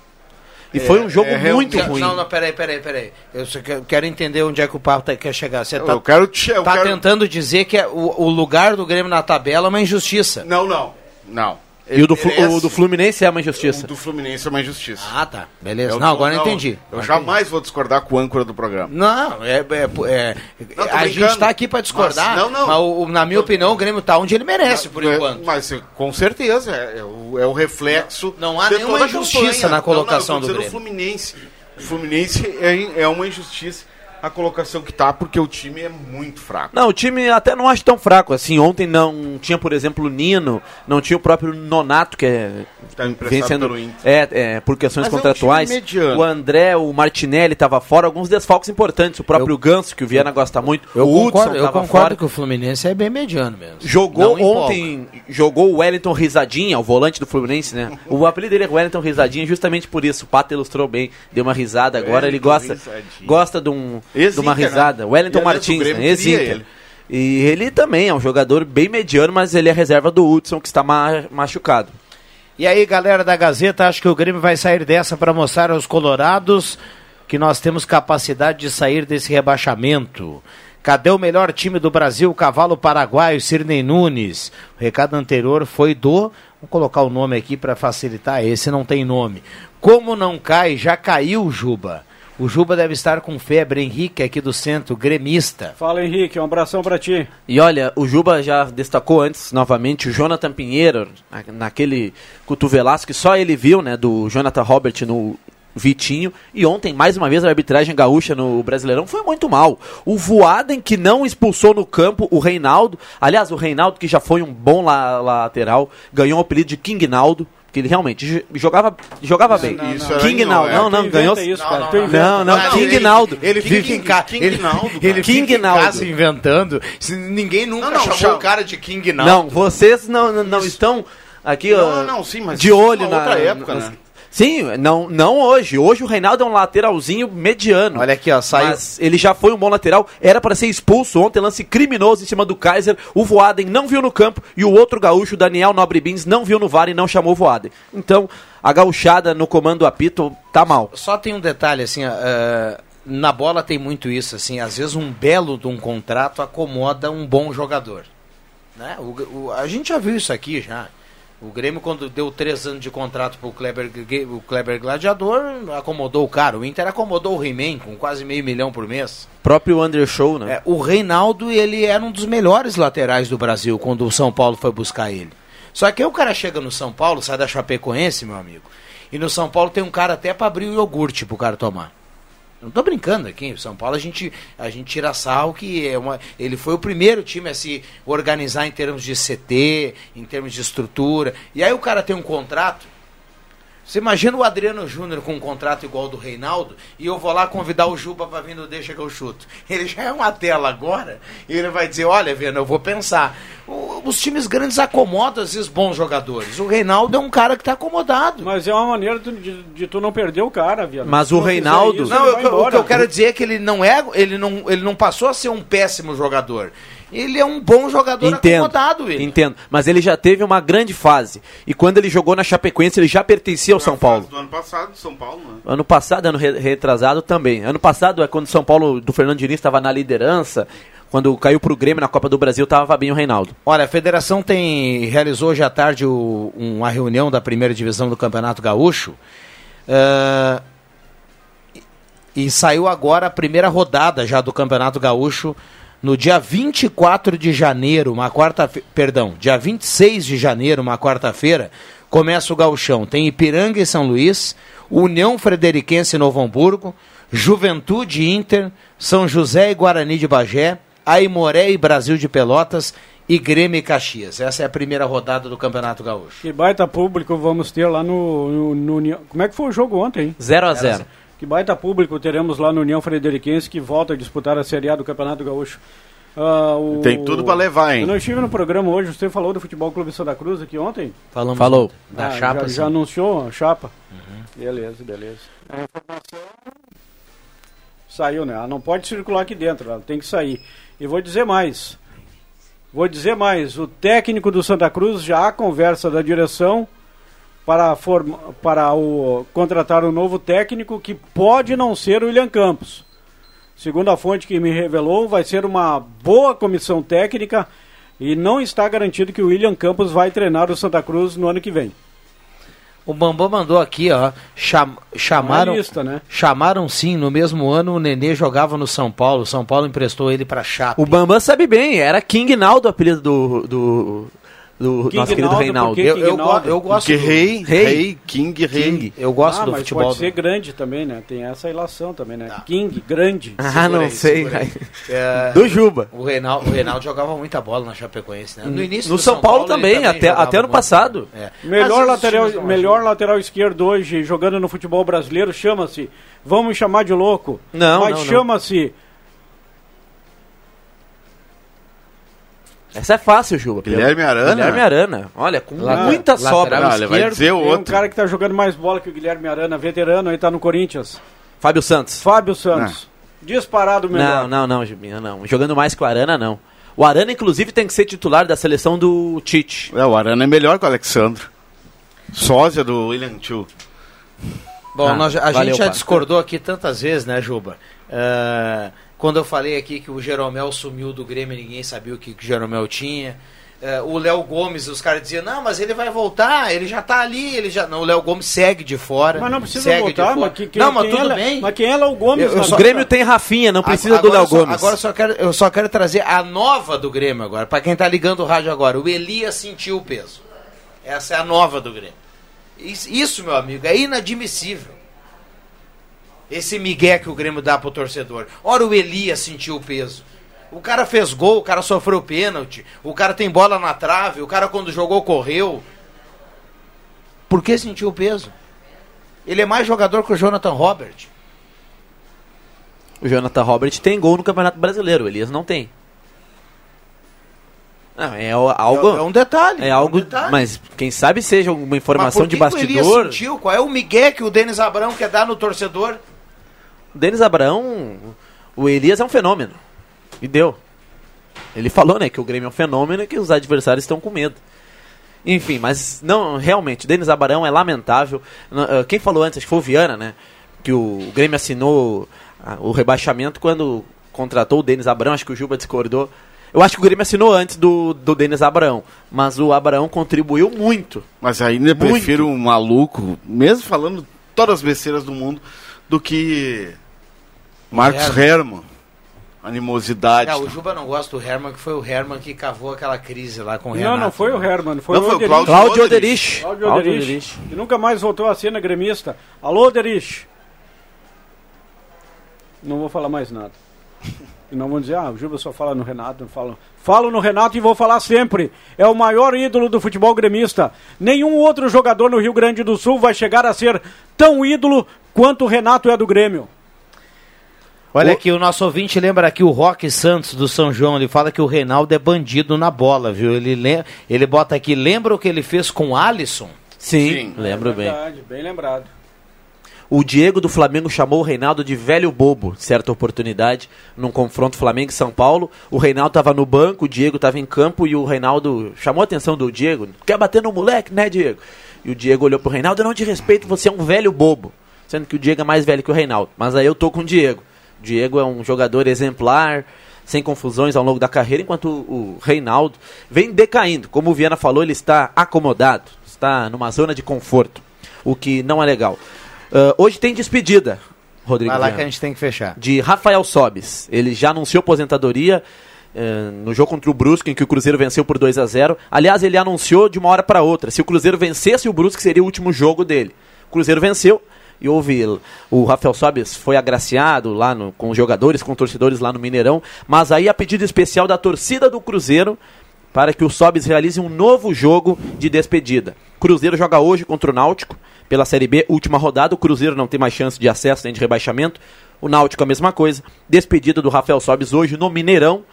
E foi um jogo realmente- muito ruim. Não, não, peraí, peraí, peraí. Eu só quero, quero entender onde é que o papo tá- quer chegar. Você tá, Eu quero te- eu tá quero- tentando dizer que é o, o lugar do Grêmio na tabela é uma injustiça. Não, não. Não. E o do, merece- o do Fluminense é uma injustiça. O do Fluminense é uma injustiça. Ah, tá. Beleza. Eu não, agora eu entendi. Eu jamais vou discordar com o âncora do programa. Não, é, é- é- Não, a gente tá aqui pra discordar. Mas- não, não. Mas, o- na minha opinião, o Grêmio tá onde ele merece, por É, enquanto. Mas é, com certeza, é, é o, é o reflexo. Não- não há de nenhuma injustiça campanha. na colocação não, não, do dizendo O Fluminense. O Fluminense é, é uma injustiça a colocação que tá, porque o time é muito fraco. Não, o time até não acho tão fraco assim. Ontem não tinha, por exemplo, o Nino, não tinha o próprio Nonato, que é. Tá vem sendo- é, é, por questões Mas é um contratuais. time mediano. o André, o Martinelli estava fora, alguns desfalques importantes. O próprio Ganso, que o Viana gosta muito. Eu o concordo, Hudson eu concordo fora. que o Fluminense é bem mediano mesmo. Jogou Não empolga. ontem, jogou o Wellington Risadinha, o volante do Fluminense, né? O apelido dele é Wellington Risadinha justamente por isso. O Pato ilustrou bem, deu uma risada agora, ele Wellington gosta, Risadinha. gosta de, um, de Ex-Inter, uma né? risada. Wellington E, aliás, o Martins, né? ex-Inter. ele. E ele também é um jogador bem mediano, mas ele é reserva do Hudson, que está ma- machucado. E aí, galera da Gazeta, acho que o Grêmio vai sair dessa para mostrar aos colorados que nós temos capacidade de sair desse rebaixamento. Cadê o melhor time do Brasil, cavalo paraguaio, Sirnei Nunes? O recado anterior foi do. Vou colocar o nome aqui para facilitar, esse não tem nome. Como não cai, já caiu, Juba. O Juba deve estar com febre. Henrique, aqui do centro, gremista. Fala, Henrique, um abração para ti. E olha, o Juba já destacou antes, novamente, o Jonathan Pinheiro, naquele cotovelaço que só ele viu, né, do Jonathan Robert no Vitinho. E ontem, mais uma vez, a arbitragem gaúcha no Brasileirão foi muito mal. O Voaden, que não expulsou no campo o Reinaldo. Aliás, o Reinaldo, que já foi um bom la lateral, ganhou o apelido de King Ele realmente jogava, jogava isso, bem. Isso King Naldo, não, não, ganhou. Isso, não, não, não, não, King Naldo. Ele fica em casa. King Naldo. Ele King fica em casa inventando. Ninguém nunca não, chamou o cara de King Naldo. Não, vocês não, não estão aqui não, não, sim, mas de olho na outra época, né? Sim, não, não hoje. Hoje o Reinaldo é um lateralzinho mediano. Olha aqui, ó, saiu. Mas ele já foi um bom lateral. Era para ser expulso ontem, lance criminoso em cima do Kaiser. O Voaden não viu no campo e o outro gaúcho, Daniel Nobre Bins, não viu no VAR e não chamou o Voaden. Então, a gauchada no comando apito tá mal. Só tem um detalhe, assim, uh, na bola tem muito isso, assim, às vezes um belo de um contrato acomoda um bom jogador. Né? O, o, a gente já viu isso aqui já. O Grêmio, quando deu três anos de contrato para o Kleber, o Kleber Gladiador, acomodou o cara. O Inter acomodou o He-Man com quase meio milhão por mês. Próprio Undershow, né? É, o Reinaldo, ele era um dos melhores laterais do Brasil quando o São Paulo foi buscar ele. Só que aí o cara chega no São Paulo, sai da Chapecoense, meu amigo, e no São Paulo tem um cara até para abrir o iogurte pro cara tomar. Não tô brincando aqui. Em São Paulo a gente, a gente tira sal que é uma, ele foi o primeiro time a se organizar em termos de CT, em termos de estrutura. E aí o cara tem um contrato você imagina o Adriano Júnior com um contrato igual do Reinaldo e eu vou lá convidar o Juba para vir no Deixa que eu chuto. Ele já é uma tela agora e ele vai dizer: Olha, Viana, eu vou pensar. O, os times grandes acomodam esses bons jogadores. O Reinaldo é um cara que está acomodado. Mas é uma maneira de, de, de, tu não perder o cara, Viana. Mas o Reinaldo. Isso, não, eu, o que eu quero dizer é que ele não é. Ele não, ele não passou a ser um péssimo jogador ele é um bom jogador entendo, acomodado. Ele. Entendo, mas ele já teve uma grande fase. E quando ele jogou na Chapecoense, ele já pertencia ao São Paulo. Do ano passado, São Paulo, né? Ano passado, ano retrasado também. Ano passado é quando São Paulo, do Fernando Diniz, estava na liderança. Quando caiu para o Grêmio na Copa do Brasil, estava bem o Reinaldo. Olha, a federação tem realizou hoje à tarde o, uma reunião da primeira divisão do Campeonato Gaúcho. Uh, e saiu agora a primeira rodada já do Campeonato Gaúcho no dia 24 de janeiro, uma quarta perdão, dia 26 de janeiro, uma quarta-feira, começa o gauchão. Tem Ipiranga e São Luís, União Frederiquense e Novo Hamburgo, Juventude Inter, São José e Guarani de Bagé, Aimoré e Brasil de Pelotas e Grêmio e Caxias. Essa é a primeira rodada do Campeonato Gaúcho. Que baita público vamos ter lá no, no, no Como é que foi o jogo ontem? 0 a 0 que baita público teremos lá no União Frederiquense que volta a disputar a Série A do Campeonato Gaúcho. Uh, o... Tem tudo para levar, hein? Eu não estive no programa hoje, você falou do Futebol Clube Santa Cruz aqui ontem? Falamos Falou. Da ah, chapa. Já, já, anunciou a chapa? Uhum. Beleza, beleza. A informação saiu, né? Ela não pode circular aqui dentro, ela tem que sair. E vou dizer mais. Vou dizer mais. O técnico do Santa Cruz já há conversa da direção para, forma, para o, contratar um novo técnico que pode não ser o William Campos. Segundo a fonte que me revelou, vai ser uma boa comissão técnica e não está garantido que o William Campos vai treinar o Santa Cruz no ano que vem. O Bambam mandou aqui, ó. Cham, chamaram, lista, né? chamaram sim. No mesmo ano, o Nenê jogava no São Paulo. O São Paulo emprestou ele para Chape. O Bambam sabe bem. Era King Naldo o apelido do, do, do King nosso querido Reinaldo. Eu, eu, eu, gosto do... rei, rei, rei, King, rei. King. Eu gosto ah, do mas futebol. pode ser grande também, né? Tem essa relação também, né? Ah. King, grande. Ah, não sei. É... Do Juba. O Reinaldo, o Reinaldo jogava muita bola na Chapecoense, né? No início No São, São Paulo, Paulo também, também até, até ano passado. É. Melhor, lateral, melhor lateral esquerdo hoje, jogando no futebol brasileiro, chama-se, vamos chamar de louco, não, mas chama-se Essa é fácil, Juba. Guilherme Arana? Guilherme Arana. Olha, com muita sobra. Ele vai dizer o outro. Tem um cara que tá jogando mais bola que o Guilherme Arana, veterano, aí tá no Corinthians. Fábio Santos. Fábio Santos. Ah. Disparado melhor. Não, não, não, Jubinha, não. Jogando mais que o Arana, não. O Arana, inclusive, tem que ser titular da seleção do Tite. É, o Arana é melhor que o Alexandre. Sósia do William Tio. Bom, ah, nós, a valeu, gente já discordou aqui tantas vezes, né, Juba? Uh, quando eu falei aqui que o Jeromel sumiu do Grêmio, ninguém sabia o que, que o Jeromel tinha. Uh, o Léo Gomes, os caras diziam, não, mas ele vai voltar, ele já tá ali, ele já. Não, o Léo Gomes segue de fora. Mas não precisa voltar, mas que, que, não, mas tudo bem. Mas quem é Léo Gomes? Eu, eu o Grêmio tem Rafinha, não precisa agora do Léo Gomes. Agora só quero, eu só quero trazer a nova do Grêmio agora, para quem tá ligando o rádio agora. O Elias sentiu o peso. Essa é a nova do Grêmio. Isso, meu amigo, é inadmissível. Esse migué que o Grêmio dá pro torcedor. Ora, o Elias sentiu o peso. O cara fez gol, o cara sofreu pênalti, o cara tem bola na trave, o cara quando jogou correu. Por que sentiu o peso? Ele é mais jogador que o Jonathan Robert. O Jonathan Robert tem gol no Campeonato Brasileiro, o Elias não tem. Não, é algo. É, é, um detalhe. É algo. Um detalhe. Mas quem sabe seja uma informação de bastidor. Que sentiu? Qual é o migué que o Denis Abrão quer dar no torcedor? Denis Abrão. O Elias é um fenômeno. E deu. Ele falou, né, que o Grêmio é um fenômeno e que os adversários estão com medo. Enfim, mas não, realmente, Denis Abrão é lamentável. Ah, quem falou antes, acho que foi o Viana, né? Que o Grêmio assinou ah, o rebaixamento quando contratou o Denis Abrão, acho que o Juba discordou. Eu acho que o Grêmio assinou antes do, do Denis Abraão, mas o Abraão contribuiu muito. Mas ainda muito. prefiro um maluco, mesmo falando todas as besteiras do mundo, do que Marcos Herman. Herman. Animosidade. Não, o Juba não gosta do Herman, que foi o Herman que cavou aquela crise lá com o Renato. Não, não foi o Herman, foi não, o, foi o Cláudio Oderich. Cláudio Oderich. Que nunca mais voltou a cena gremista. Alô, Oderich. Não vou falar mais nada. E não vão dizer, ah, o Juba só fala no Renato, não falo. Falo no Renato e vou falar sempre. É o maior ídolo do futebol gremista. Nenhum outro jogador no Rio Grande do Sul vai chegar a ser tão ídolo quanto o Renato é do Grêmio. Olha aqui, o nosso ouvinte lembra aqui o Roque Santos do São João. Ele fala que o Reinaldo é bandido na bola, viu? Ele, ele bota aqui, lembra o que ele fez com o Alisson? Sim, Sim. lembro é verdade, bem. bem lembrado. O Diego do Flamengo chamou o Reinaldo de velho bobo, certa oportunidade, num confronto Flamengo e São Paulo. O Reinaldo estava no banco, o Diego estava em campo e o Reinaldo chamou a atenção do Diego. Quer bater no moleque, né, Diego? E o Diego olhou pro Reinaldo, não te respeito, você é um velho bobo. Sendo que o Diego é mais velho que o Reinaldo. Mas aí eu tô com o Diego. O Diego é um jogador exemplar, sem confusões ao longo da carreira, enquanto o Reinaldo vem decaindo. Como o Viana falou, ele está acomodado, está numa zona de conforto, o que não é legal. Uh, hoje tem despedida, Rodrigo. Vai lá que a gente tem que fechar. De Rafael Sobis. Ele já anunciou aposentadoria uh, no jogo contra o Brusque, em que o Cruzeiro venceu por 2 a 0 Aliás, ele anunciou de uma hora para outra. Se o Cruzeiro vencesse o Brusque, seria o último jogo dele. O Cruzeiro venceu e houve o Rafael Sobis foi agraciado lá no, com os jogadores, com os torcedores lá no Mineirão, mas aí a pedido especial da torcida do Cruzeiro para que o Sobis realize um novo jogo de despedida. Cruzeiro joga hoje contra o Náutico pela Série B, última rodada. O Cruzeiro não tem mais chance de acesso nem de rebaixamento. O Náutico a mesma coisa. Despedida do Rafael Sobis hoje no Mineirão,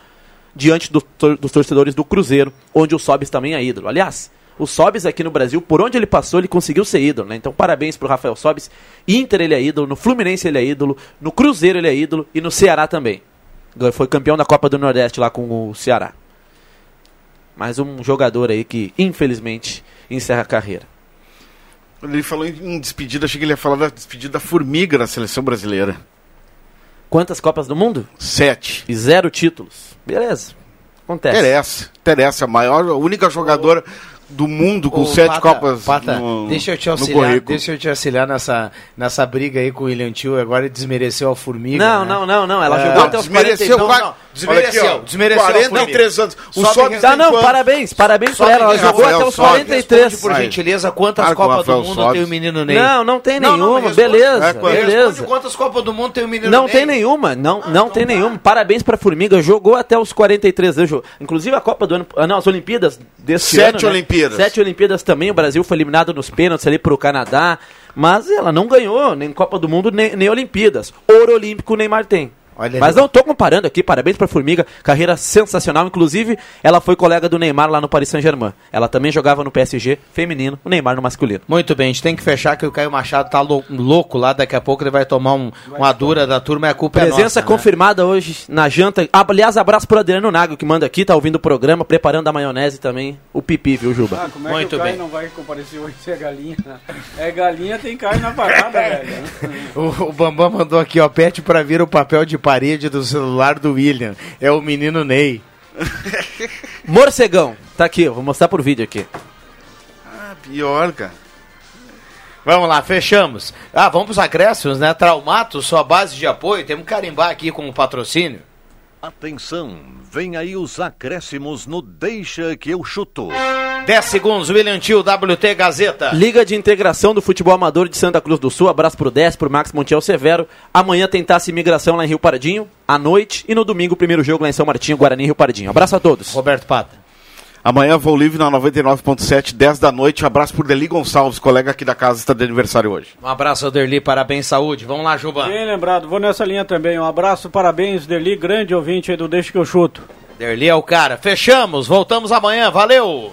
diante do, dos torcedores do Cruzeiro, onde o Sobis também é ídolo. Aliás, o Sobis aqui no Brasil, por onde ele passou, ele conseguiu ser ídolo, né? Então parabéns pro Rafael Sobis. Inter ele é ídolo, no Fluminense ele é ídolo, no Cruzeiro ele é ídolo e no Ceará também. Foi campeão da Copa do Nordeste lá com o Ceará. Mais um jogador aí que, infelizmente, encerra a carreira. Ele falou em despedida, achei que ele ia falar da despedida da formiga da seleção brasileira. Quantas Copas do Mundo? Sete. E zero títulos. Beleza. Acontece. Interessa. Interessa. A maior, a única jogadora do mundo com Ô, sete Pata, Copas Pata, no, deixa eu te auxiliar, deixa eu te auxiliar nessa, nessa briga aí com o William Tio, agora ele desmereceu a formiga. Não, né? não, não, não, ela é, jogou até os 40 não, não, desmereceu, aqui, desmereceu 43 anos. O Sobis tá, não, parabéns, parabéns pra ela, ela jogou até os 43. por gentileza, quantas Copas do Mundo tem o menino Ney? Não, não tem nenhuma, beleza, beleza. Quantas Copas do Mundo tem o menino Ney? Não tem nenhuma, não, não tem nenhuma. Parabéns pra Formiga, jogou até os 43 anos. Inclusive a Copa do ano, ah, não, as Olimpíadas desse ano. Sete Olimpíadas. Sete Olimpíadas também, o Brasil foi eliminado nos pênaltis ali pro Canadá, mas ela não ganhou nem Copa do Mundo nem, nem Olimpíadas. Ouro Olímpico Neymar tem. Olha Mas não estou comparando aqui, parabéns para Formiga, carreira sensacional. Inclusive, ela foi colega do Neymar lá no Paris Saint-Germain. Ela também jogava no PSG feminino, o Neymar no masculino. Muito bem, a gente tem que fechar que o Caio Machado tá louco lá, daqui a pouco ele vai tomar um, uma dura da turma e a culpa Presença é nossa. Presença né? confirmada né? hoje na janta. Aliás, abraço pro Adriano Nago, que manda aqui, tá ouvindo o programa, preparando a maionese também, o pipi, viu, Juba? Ah, como é Muito que o Caio bem. não vai comparecer hoje se é galinha? É galinha, tem carne na parada, velho. o, o Bambam mandou aqui, ó, pede pra vir o papel de parede do celular do William. É o menino Ney. Morcegão, tá aqui, vou mostrar por vídeo aqui. Ah, pior, cara. Vamos lá, fechamos. Ah, vamos pros acréscimos, né? Traumato, sua base de apoio, temos que carimbar aqui com o patrocínio. Atenção, vem aí os acréscimos no Deixa que eu chuto. 10 segundos, William Tio, WT Gazeta. Liga de Integração do Futebol Amador de Santa Cruz do Sul. Abraço pro 10, pro Max Montiel Severo. Amanhã tentasse imigração lá em Rio Pardinho, à noite. E no domingo, primeiro jogo lá em São Martinho, Guarani Rio Pardinho. Abraço a todos. Roberto Pata. Amanhã vou livre na 99.7, 10 da noite. Um abraço pro Deli Gonçalves, colega aqui da casa, está de aniversário hoje. Um abraço, Derli, parabéns, saúde. Vamos lá, Juba. Bem lembrado, vou nessa linha também. Um abraço, parabéns, Derli, grande ouvinte aí do Deixa que eu chuto. Derli é o cara. Fechamos, voltamos amanhã, valeu!